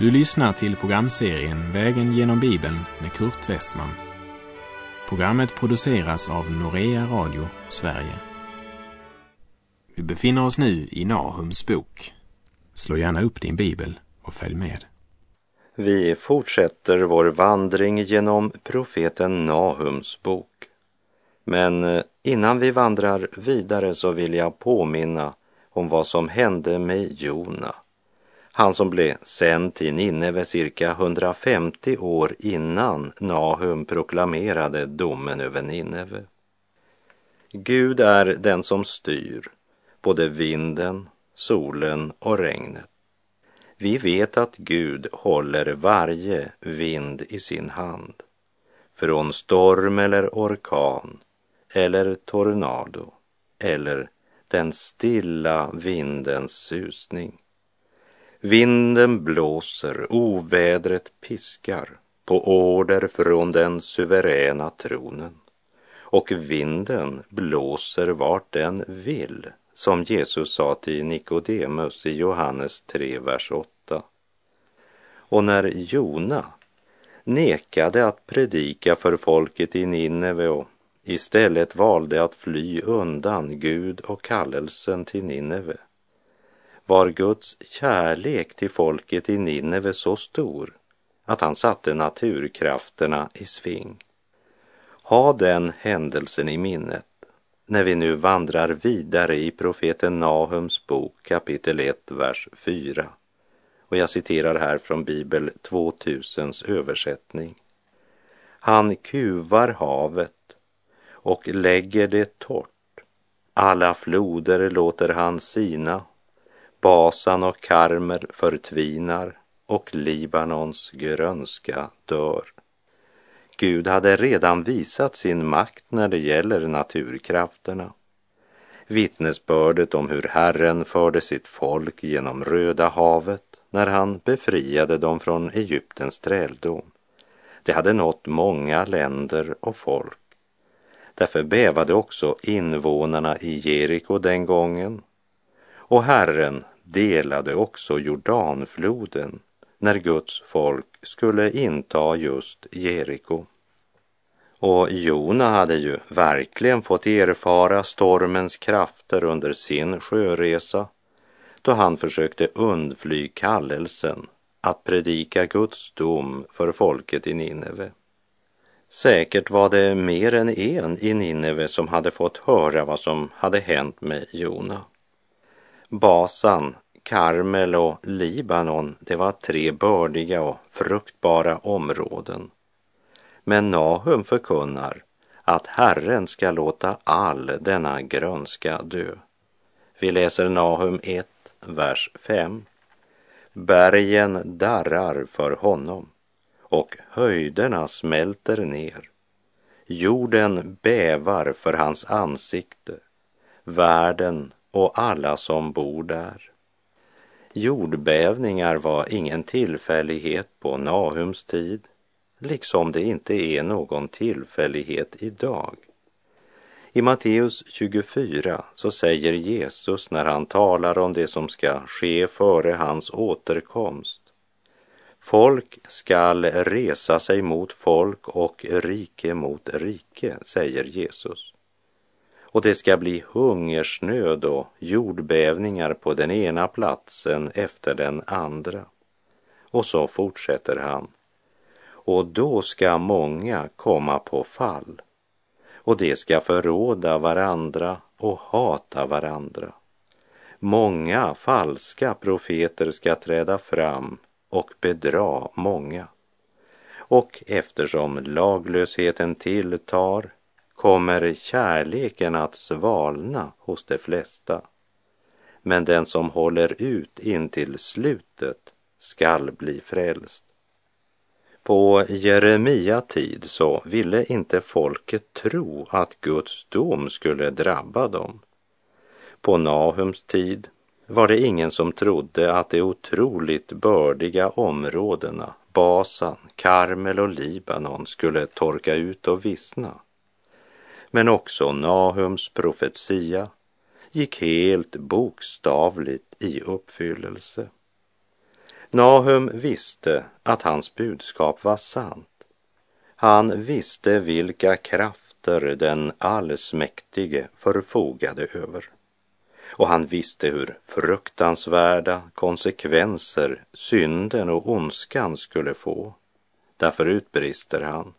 Du lyssnar till programserien Vägen genom Bibeln med Kurt Westman. Programmet produceras av Norea Radio Sverige. Vi befinner oss nu i Nahums bok. Slå gärna upp din bibel och följ med. Vi fortsätter vår vandring genom profeten Nahums bok. Men eh, innan vi vandrar vidare så vill jag påminna om vad som hände med Jona. Han som blev sänd till Nineve cirka 150 år innan Nahum proklamerade domen över Nineve. Gud är den som styr både vinden, solen och regnet. Vi vet att Gud håller varje vind i sin hand. Från storm eller orkan eller tornado eller den stilla vindens susning. Vinden blåser, ovädret piskar på order från den suveräna tronen. Och vinden blåser vart den vill, som Jesus sa till Nikodemus i Johannes 3, vers 8. Och när Jona nekade att predika för folket i Nineve och istället valde att fly undan Gud och kallelsen till Nineve var Guds kärlek till folket i Nineve så stor att han satte naturkrafterna i sving. Ha den händelsen i minnet när vi nu vandrar vidare i profeten Nahums bok kapitel 1, vers 4. Och jag citerar här från Bibel 2000s översättning. Han kuvar havet och lägger det torrt. Alla floder låter han sina. Basan och Karmer förtvinar och Libanons grönska dör. Gud hade redan visat sin makt när det gäller naturkrafterna. Vittnesbördet om hur Herren förde sitt folk genom Röda havet när han befriade dem från Egyptens träldom. Det hade nått många länder och folk. Därför bävade också invånarna i Jeriko den gången. Och Herren delade också Jordanfloden när Guds folk skulle inta just Jeriko. Och Jona hade ju verkligen fått erfara stormens krafter under sin sjöresa då han försökte undfly kallelsen att predika Guds dom för folket i Nineve. Säkert var det mer än en i Nineve som hade fått höra vad som hade hänt med Jona. Basan, Karmel och Libanon, det var tre bördiga och fruktbara områden. Men Nahum förkunnar att Herren ska låta all denna grönska dö. Vi läser Nahum 1, vers 5. Bergen darrar för honom och höjderna smälter ner. Jorden bävar för hans ansikte, världen och alla som bor där. Jordbävningar var ingen tillfällighet på Nahums tid, liksom det inte är någon tillfällighet idag. I Matteus 24 så säger Jesus när han talar om det som ska ske före hans återkomst. Folk skall resa sig mot folk och rike mot rike, säger Jesus. Och det ska bli hungersnöd och jordbävningar på den ena platsen efter den andra. Och så fortsätter han. Och då ska många komma på fall och de ska förråda varandra och hata varandra. Många falska profeter ska träda fram och bedra många. Och eftersom laglösheten tilltar kommer kärleken att svalna hos de flesta. Men den som håller ut in till slutet skall bli frälst. På Jeremia tid så ville inte folket tro att Guds dom skulle drabba dem. På Nahums tid var det ingen som trodde att de otroligt bördiga områdena Basan, Karmel och Libanon skulle torka ut och vissna. Men också Nahums profetia gick helt bokstavligt i uppfyllelse. Nahum visste att hans budskap var sant. Han visste vilka krafter den allsmäktige förfogade över. Och han visste hur fruktansvärda konsekvenser synden och ondskan skulle få. Därför utbrister han.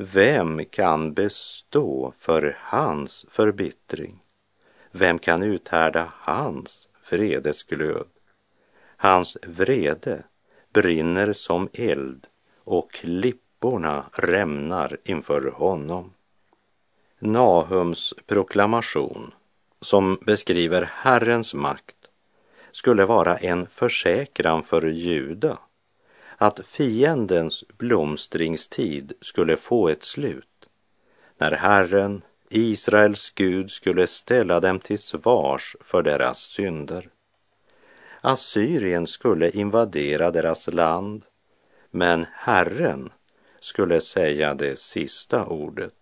Vem kan bestå för hans förbittring? Vem kan uthärda hans vredesglöd? Hans vrede brinner som eld och klipporna rämnar inför honom. Nahums proklamation, som beskriver Herrens makt, skulle vara en försäkran för Juda att fiendens blomstringstid skulle få ett slut när Herren, Israels Gud, skulle ställa dem till svars för deras synder. Assyrien skulle invadera deras land, men Herren skulle säga det sista ordet.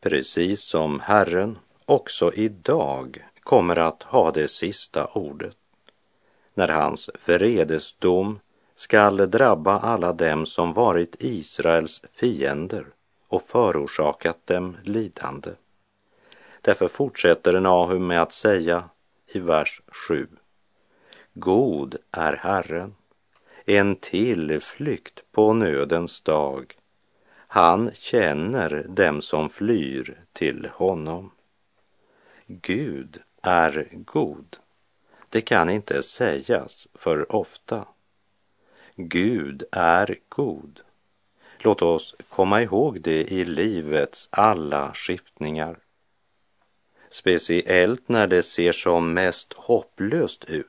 Precis som Herren också idag kommer att ha det sista ordet. När hans vredesdom skall drabba alla dem som varit Israels fiender och förorsakat dem lidande. Därför fortsätter Nahum med att säga i vers 7. God är Herren, en tillflykt på nödens dag. Han känner dem som flyr till honom. Gud är god. Det kan inte sägas för ofta. Gud är god. Låt oss komma ihåg det i livets alla skiftningar. Speciellt när det ser som mest hopplöst ut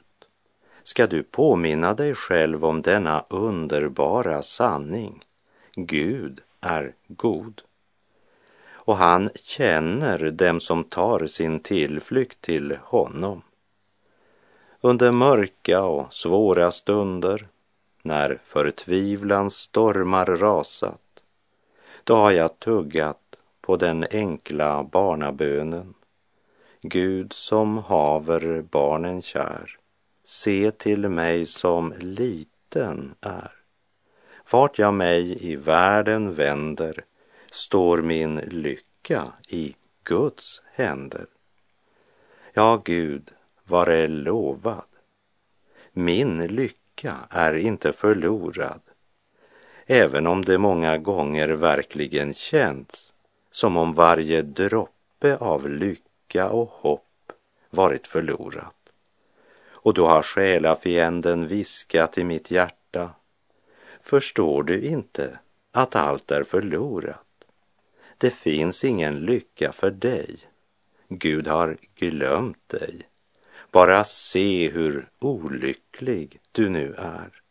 ska du påminna dig själv om denna underbara sanning. Gud är god. Och han känner dem som tar sin tillflykt till honom. Under mörka och svåra stunder när förtvivlans stormar rasat, då har jag tuggat på den enkla barnabönen. Gud som haver barnen kär, se till mig som liten är. Vart jag mig i världen vänder står min lycka i Guds händer. Ja, Gud, vare lovad. Min lycka lycka är inte förlorad, även om det många gånger verkligen känts som om varje droppe av lycka och hopp varit förlorat. Och då har själafienden viskat i mitt hjärta, förstår du inte att allt är förlorat? Det finns ingen lycka för dig. Gud har glömt dig. Bara se hur olycklig du nu är.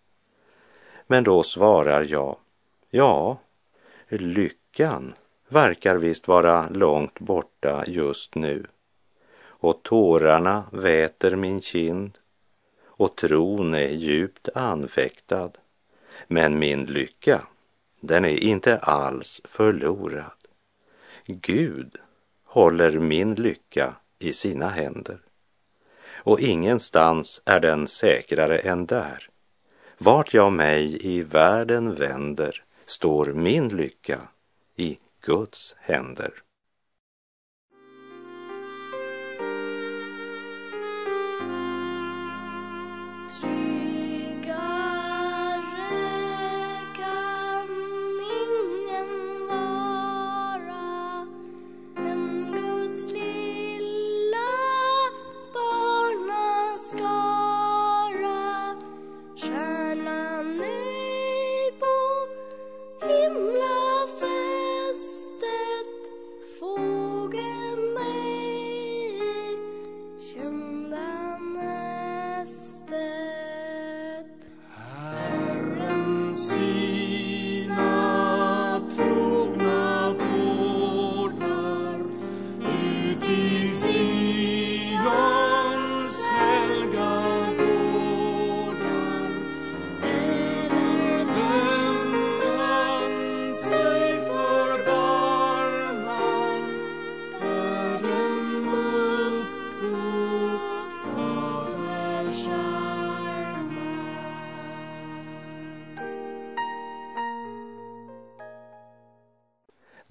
Men då svarar jag, ja, lyckan verkar visst vara långt borta just nu och tårarna väter min kind och tron är djupt anfäktad. Men min lycka, den är inte alls förlorad. Gud håller min lycka i sina händer och ingenstans är den säkrare än där. Vart jag mig i världen vänder står min lycka i Guds händer.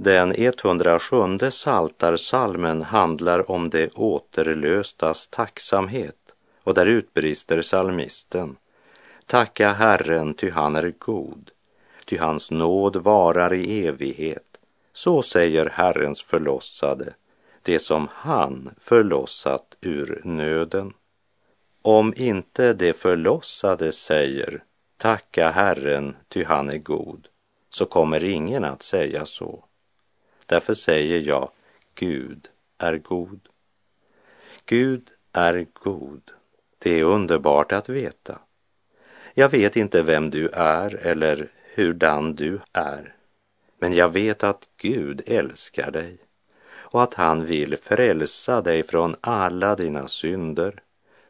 Den 107 saltarsalmen handlar om det återlöstas tacksamhet och där utbrister salmisten Tacka Herren, ty han är god, ty hans nåd varar i evighet. Så säger Herrens förlossade, det som han förlossat ur nöden. Om inte det förlossade säger Tacka Herren, ty han är god, så kommer ingen att säga så. Därför säger jag, Gud är god. Gud är god. Det är underbart att veta. Jag vet inte vem du är eller hurdan du är, men jag vet att Gud älskar dig och att han vill frälsa dig från alla dina synder,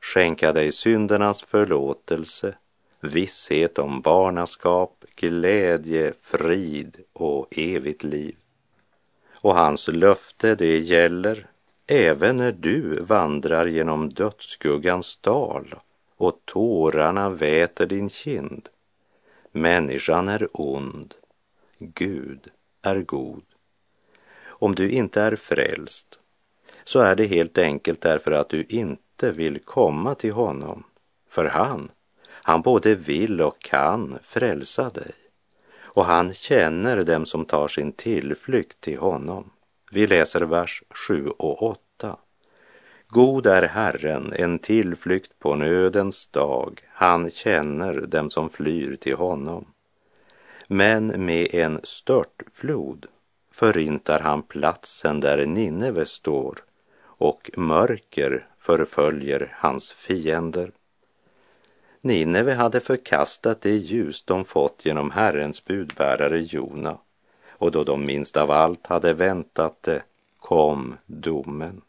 skänka dig syndernas förlåtelse, visshet om barnaskap, glädje, frid och evigt liv. Och hans löfte det gäller även när du vandrar genom dödsskuggans dal och tårarna väter din kind. Människan är ond, Gud är god. Om du inte är frälst så är det helt enkelt därför att du inte vill komma till honom. För han, han både vill och kan frälsa dig. Och han känner dem som tar sin tillflykt till honom. Vi läser vers 7 och 8. God är Herren, en tillflykt på nödens dag. Han känner dem som flyr till honom. Men med en störtflod förintar han platsen där Nineve står och mörker förföljer hans fiender. Nineve hade förkastat det ljus de fått genom Herrens budbärare Jona och då de minst av allt hade väntat det kom domen.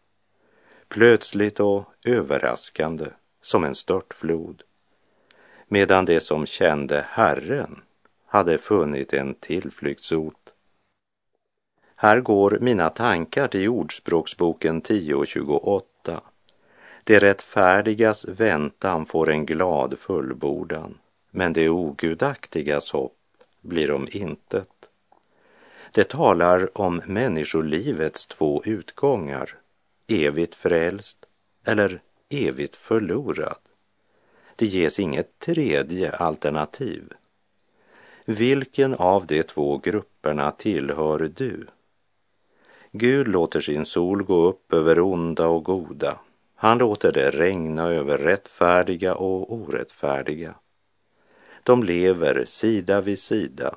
Plötsligt och överraskande som en störtflod. Medan de som kände Herren hade funnit en tillflyktsort. Här går mina tankar till Ordspråksboken 10.28. Det rättfärdigas väntan får en glad fullbordan, men det ogudaktigas hopp blir om intet. Det talar om människolivets två utgångar, evigt frälst eller evigt förlorad. Det ges inget tredje alternativ. Vilken av de två grupperna tillhör du? Gud låter sin sol gå upp över onda och goda. Han låter det regna över rättfärdiga och orättfärdiga. De lever sida vid sida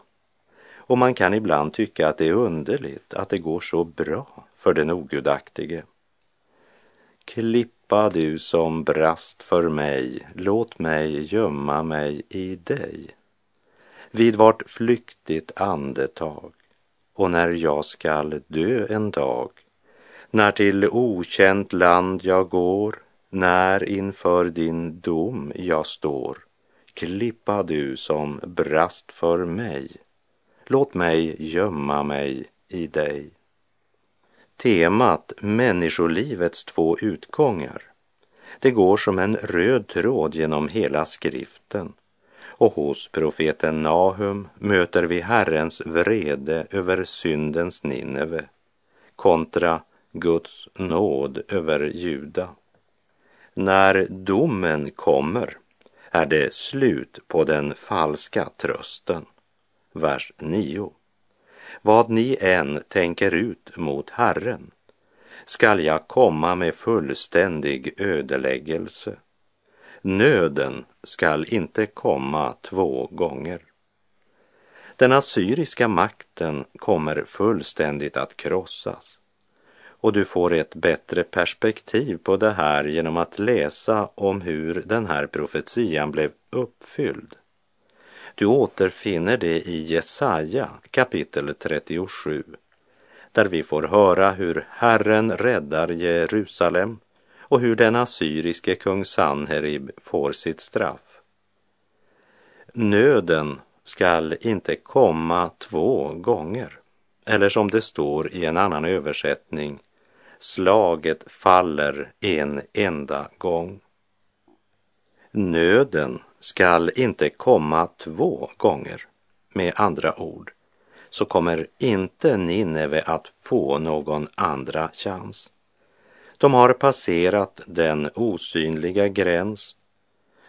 och man kan ibland tycka att det är underligt att det går så bra för den ogudaktige. Klippa du som brast för mig, låt mig gömma mig i dig. Vid vart flyktigt andetag och när jag skall dö en dag, när till okänt land jag går, när inför din dom jag står, klippa du som brast för mig, låt mig gömma mig i dig. Temat människolivets två utgångar, det går som en röd tråd genom hela skriften. Och hos profeten Nahum möter vi Herrens vrede över syndens Nineve kontra Guds nåd över Juda. När domen kommer är det slut på den falska trösten. Vers 9. Vad ni än tänker ut mot Herren skall jag komma med fullständig ödeläggelse. Nöden skall inte komma två gånger. Den assyriska makten kommer fullständigt att krossas. Och du får ett bättre perspektiv på det här genom att läsa om hur den här profetian blev uppfylld. Du återfinner det i Jesaja kapitel 37 där vi får höra hur Herren räddar Jerusalem och hur den assyriske kung Sanherib får sitt straff. Nöden skall inte komma två gånger, eller som det står i en annan översättning, slaget faller en enda gång. Nöden skall inte komma två gånger, med andra ord, så kommer inte Nineve att få någon andra chans. De har passerat den osynliga gräns.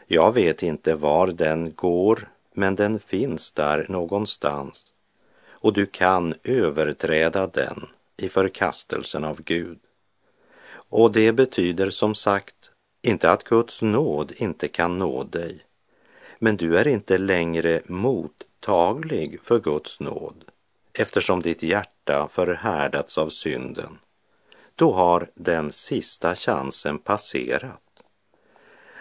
Jag vet inte var den går, men den finns där någonstans och du kan överträda den i förkastelsen av Gud. Och det betyder som sagt inte att Guds nåd inte kan nå dig, men du är inte längre mottaglig för Guds nåd eftersom ditt hjärta förhärdats av synden. Då har den sista chansen passerat.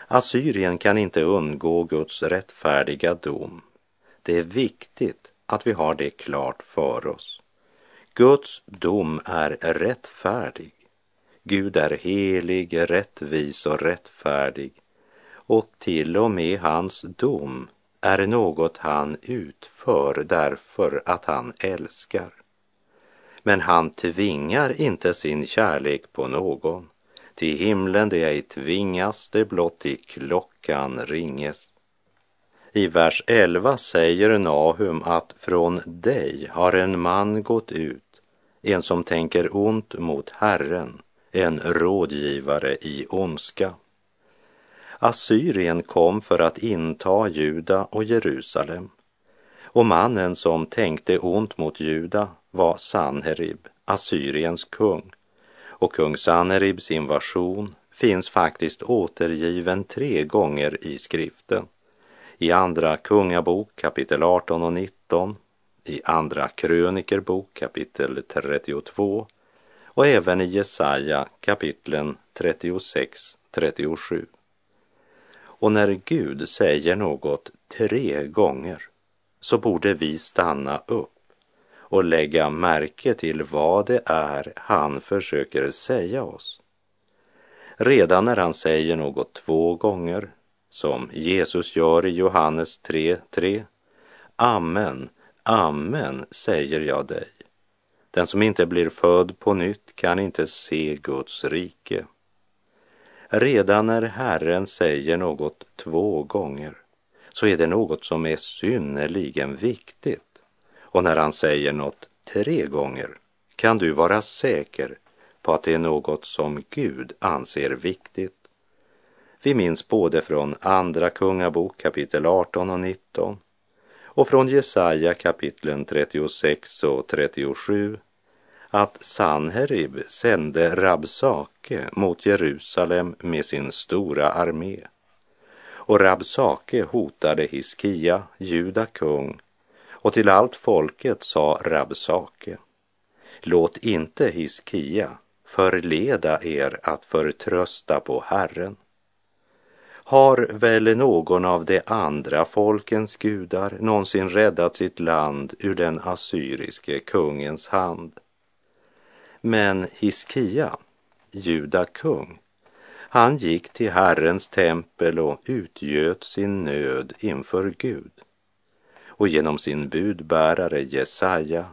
Assyrien kan inte undgå Guds rättfärdiga dom. Det är viktigt att vi har det klart för oss. Guds dom är rättfärdig. Gud är helig, rättvis och rättfärdig och till och med hans dom är något han utför därför att han älskar. Men han tvingar inte sin kärlek på någon. Till himlen det ej tvingas, det blott i klockan ringes. I vers 11 säger Nahum att från dig har en man gått ut, en som tänker ont mot Herren, en rådgivare i ondska. Assyrien kom för att inta Juda och Jerusalem. Och mannen som tänkte ont mot Juda var Sanherib, Assyriens kung. Och kung Sanheribs invasion finns faktiskt återgiven tre gånger i skriften. I Andra Kungabok kapitel 18 och 19, i Andra Krönikerbok kapitel 32 och även i Jesaja kapitlen 36, 37. Och när Gud säger något tre gånger så borde vi stanna upp och lägga märke till vad det är han försöker säga oss. Redan när han säger något två gånger, som Jesus gör i Johannes 3.3. Amen, amen säger jag dig. Den som inte blir född på nytt kan inte se Guds rike. Redan när Herren säger något två gånger så är det något som är synnerligen viktigt. Och när han säger något tre gånger kan du vara säker på att det är något som Gud anser viktigt. Vi minns både från Andra Kungabok kapitel 18 och 19 och från Jesaja kapitlen 36 och 37 att Sanherib sände Rabsake mot Jerusalem med sin stora armé. Och Rabsake hotade Hiskia, Juda kung, och till allt folket sa Rabsake, låt inte Hiskia förleda er att förtrösta på Herren. Har väl någon av de andra folkens gudar någonsin räddat sitt land ur den assyriske kungens hand? Men Hiskia, Juda kung, han gick till Herrens tempel och utgöt sin nöd inför Gud. Och genom sin budbärare Jesaja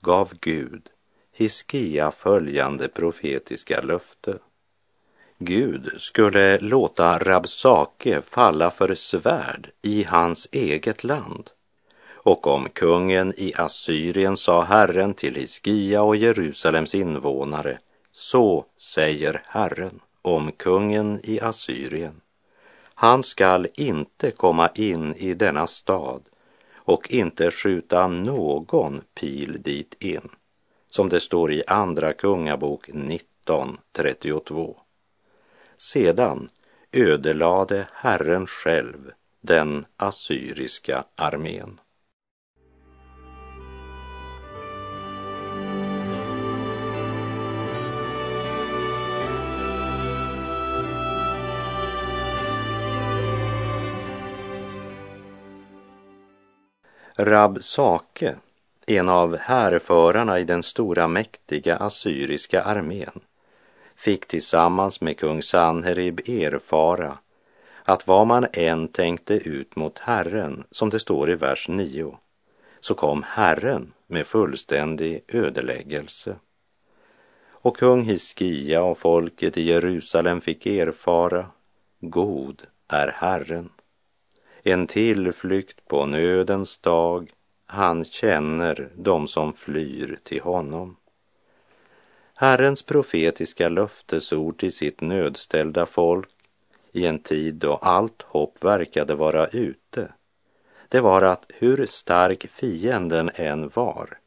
gav Gud Hiskia följande profetiska löfte. Gud skulle låta Rabsake falla för svärd i hans eget land. Och om kungen i Assyrien sa Herren till Hiskia och Jerusalems invånare, så säger Herren om kungen i Assyrien. Han skall inte komma in i denna stad och inte skjuta någon pil dit in, som det står i Andra Kungabok 19.32. Sedan ödelade Herren själv den assyriska armén. Rabsake, en av härförarna i den stora mäktiga assyriska armén, fick tillsammans med kung Sanherib erfara att vad man än tänkte ut mot Herren, som det står i vers 9, så kom Herren med fullständig ödeläggelse. Och kung Hiskia och folket i Jerusalem fick erfara, god är Herren, en tillflykt på nödens dag, han känner dem som flyr till honom. Herrens profetiska löftesord till sitt nödställda folk i en tid då allt hopp verkade vara ute, det var att hur stark fienden än var,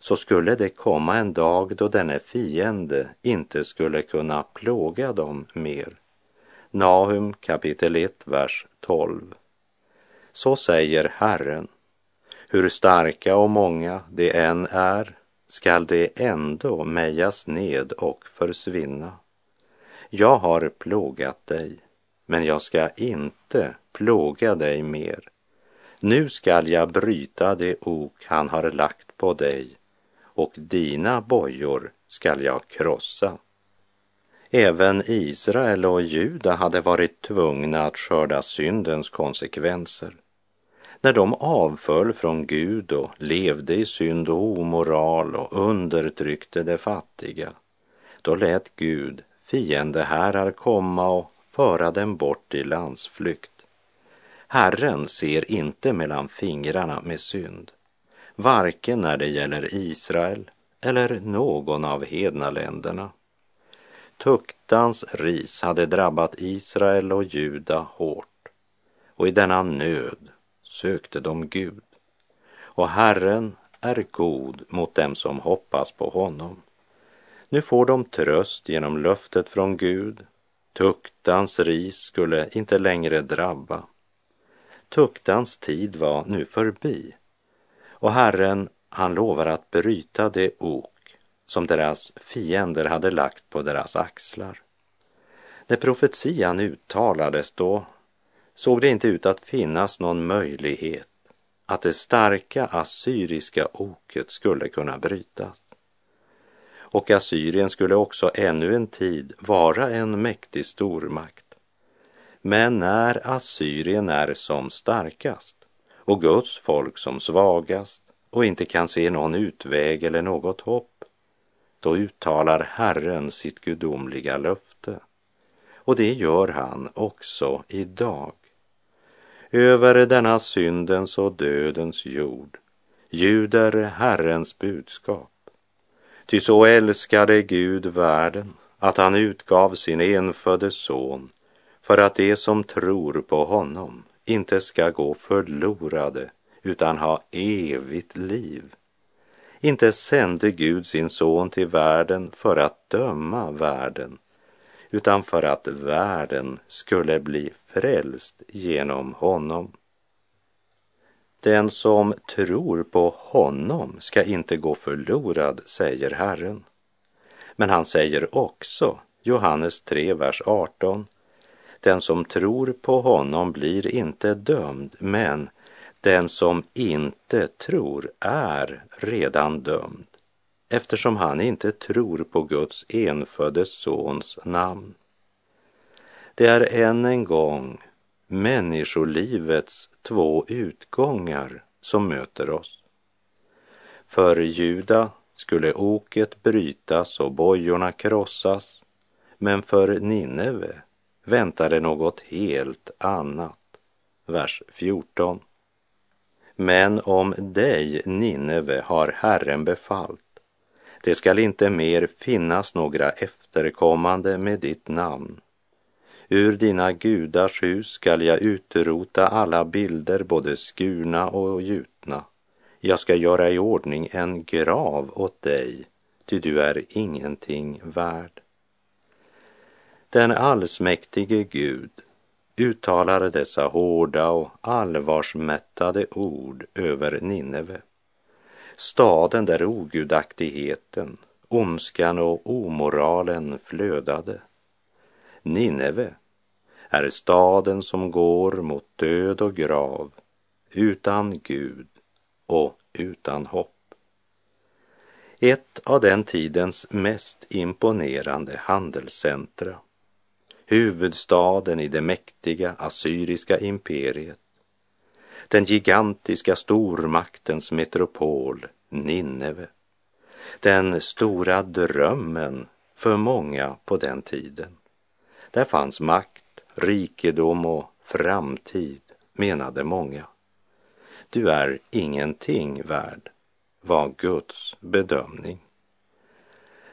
så skulle det komma en dag då denne fiende inte skulle kunna plåga dem mer. Nahum kapitel 1, vers 12. Så säger Herren, hur starka och många de än är skall de ändå mejas ned och försvinna. Jag har plågat dig, men jag ska inte plåga dig mer. Nu skall jag bryta det ok han har lagt på dig och dina bojor skall jag krossa. Även Israel och Juda hade varit tvungna att skörda syndens konsekvenser. När de avföll från Gud och levde i synd och omoral och undertryckte de fattiga, då lät Gud fiendeherrar komma och föra dem bort i landsflykt. Herren ser inte mellan fingrarna med synd, varken när det gäller Israel eller någon av hedna länderna. Tuktans ris hade drabbat Israel och Juda hårt och i denna nöd sökte de Gud. Och Herren är god mot dem som hoppas på honom. Nu får de tröst genom löftet från Gud. Tuktans ris skulle inte längre drabba. Tuktans tid var nu förbi och Herren, han lovar att bryta det ok som deras fiender hade lagt på deras axlar. När profetian uttalades då såg det inte ut att finnas någon möjlighet att det starka assyriska oket skulle kunna brytas. Och Assyrien skulle också ännu en tid vara en mäktig stormakt. Men när Assyrien är som starkast och Guds folk som svagast och inte kan se någon utväg eller något hopp, då uttalar Herren sitt gudomliga löfte. Och det gör han också idag över denna syndens och dödens jord ljuder Herrens budskap. Ty så älskade Gud världen att han utgav sin enfödde son för att de som tror på honom inte ska gå förlorade utan ha evigt liv. Inte sände Gud sin son till världen för att döma världen utan för att världen skulle bli frälst genom honom. Den som tror på honom ska inte gå förlorad, säger Herren. Men han säger också, Johannes 3, vers 18, den som tror på honom blir inte dömd, men den som inte tror är redan dömd eftersom han inte tror på Guds enfödde sons namn. Det är än en gång människolivets två utgångar som möter oss. För Juda skulle oket brytas och bojorna krossas, men för Nineve väntade något helt annat. Vers 14. Men om dig, Nineve, har Herren befallt det skall inte mer finnas några efterkommande med ditt namn. Ur dina gudars hus skall jag utrota alla bilder, både skurna och gjutna. Jag ska göra i ordning en grav åt dig, ty du är ingenting värd. Den allsmäktige Gud uttalar dessa hårda och allvarsmättade ord över Nineve staden där ogudaktigheten, ondskan och omoralen flödade. Nineve är staden som går mot död och grav, utan Gud och utan hopp. Ett av den tidens mest imponerande handelscentra, huvudstaden i det mäktiga assyriska imperiet, den gigantiska stormaktens metropol Nineve. Den stora drömmen för många på den tiden. Där fanns makt, rikedom och framtid, menade många. du är ingenting värd, var Guds bedömning.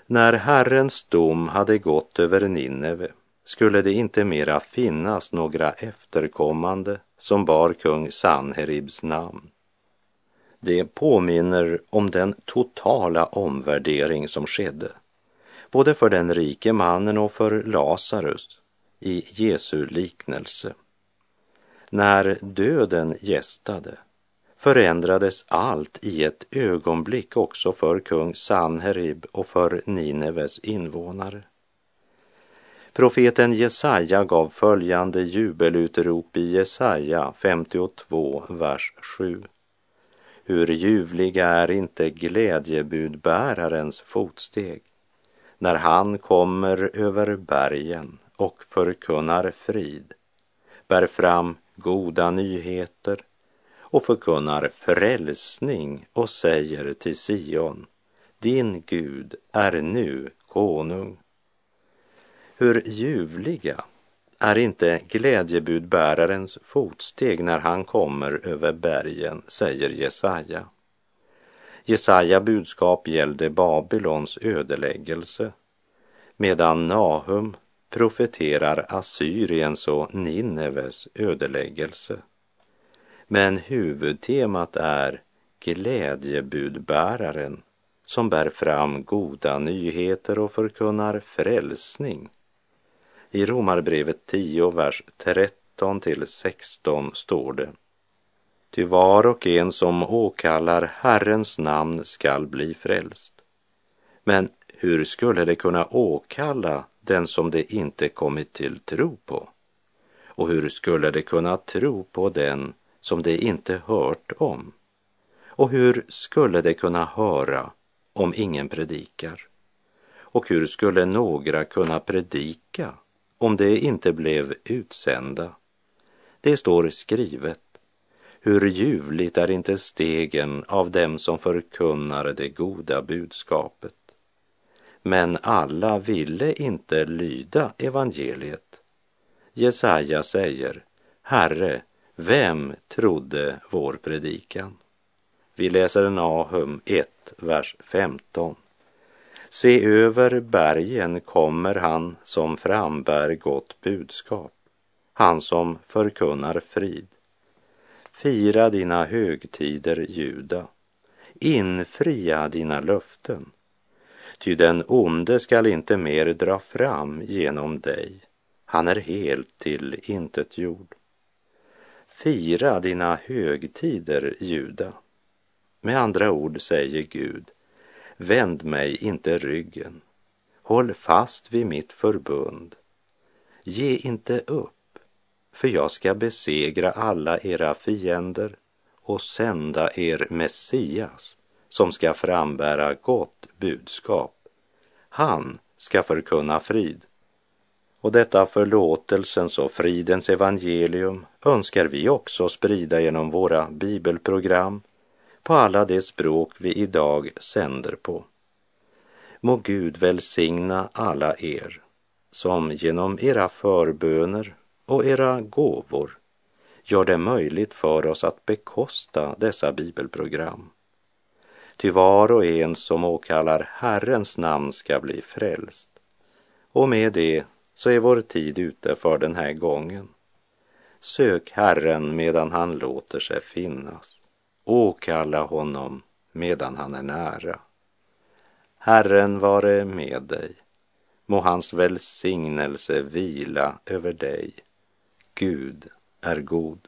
När Herrens dom hade gått över Nineve skulle det inte mera finnas några efterkommande som bar kung Sanheribs namn. Det påminner om den totala omvärdering som skedde, både för den rike mannen och för Lazarus i Jesu liknelse. När döden gästade förändrades allt i ett ögonblick också för kung Sanherib och för Nineves invånare. Profeten Jesaja gav följande jubelutrop i Jesaja 52, vers 7. Hur ljuvliga är inte glädjebudbärarens fotsteg när han kommer över bergen och förkunnar frid, bär fram goda nyheter och förkunnar frälsning och säger till Sion, din Gud är nu konung. Hur ljuvliga är inte glädjebudbärarens fotsteg när han kommer över bergen, säger Jesaja. Jesaja budskap gällde Babylons ödeläggelse, medan Nahum profeterar Assyriens och Nineves ödeläggelse. Men huvudtemat är glädjebudbäraren som bär fram goda nyheter och förkunnar frälsning. I Romarbrevet 10, vers 13 till 16 står det. Ty var och en som åkallar Herrens namn skall bli frälst. Men hur skulle det kunna åkalla den som det inte kommit till tro på? Och hur skulle det kunna tro på den som det inte hört om? Och hur skulle det kunna höra om ingen predikar? Och hur skulle några kunna predika om det inte blev utsända? Det står skrivet, hur ljuvligt är inte stegen av dem som förkunnar det goda budskapet. Men alla ville inte lyda evangeliet. Jesaja säger, Herre, vem trodde vår predikan? Vi läser Nahum 1, vers 15. Se över bergen kommer han som frambär gott budskap, han som förkunnar frid. Fira dina högtider, Juda, infria dina löften. Ty den onde skall inte mer dra fram genom dig, han är helt till intet jord. Fira dina högtider, Juda. Med andra ord säger Gud, vänd mig inte ryggen, håll fast vid mitt förbund. Ge inte upp, för jag ska besegra alla era fiender och sända er Messias som ska frambära gott budskap. Han ska förkunna frid. Och detta förlåtelsens och fridens evangelium önskar vi också sprida genom våra bibelprogram på alla de språk vi idag sänder på. Må Gud välsigna alla er som genom era förböner och era gåvor gör det möjligt för oss att bekosta dessa bibelprogram. Ty var och en som åkallar Herrens namn ska bli frälst. Och med det så är vår tid ute för den här gången. Sök Herren medan han låter sig finnas. Åkalla honom medan han är nära. Herren vare med dig. Må hans välsignelse vila över dig. Gud är god.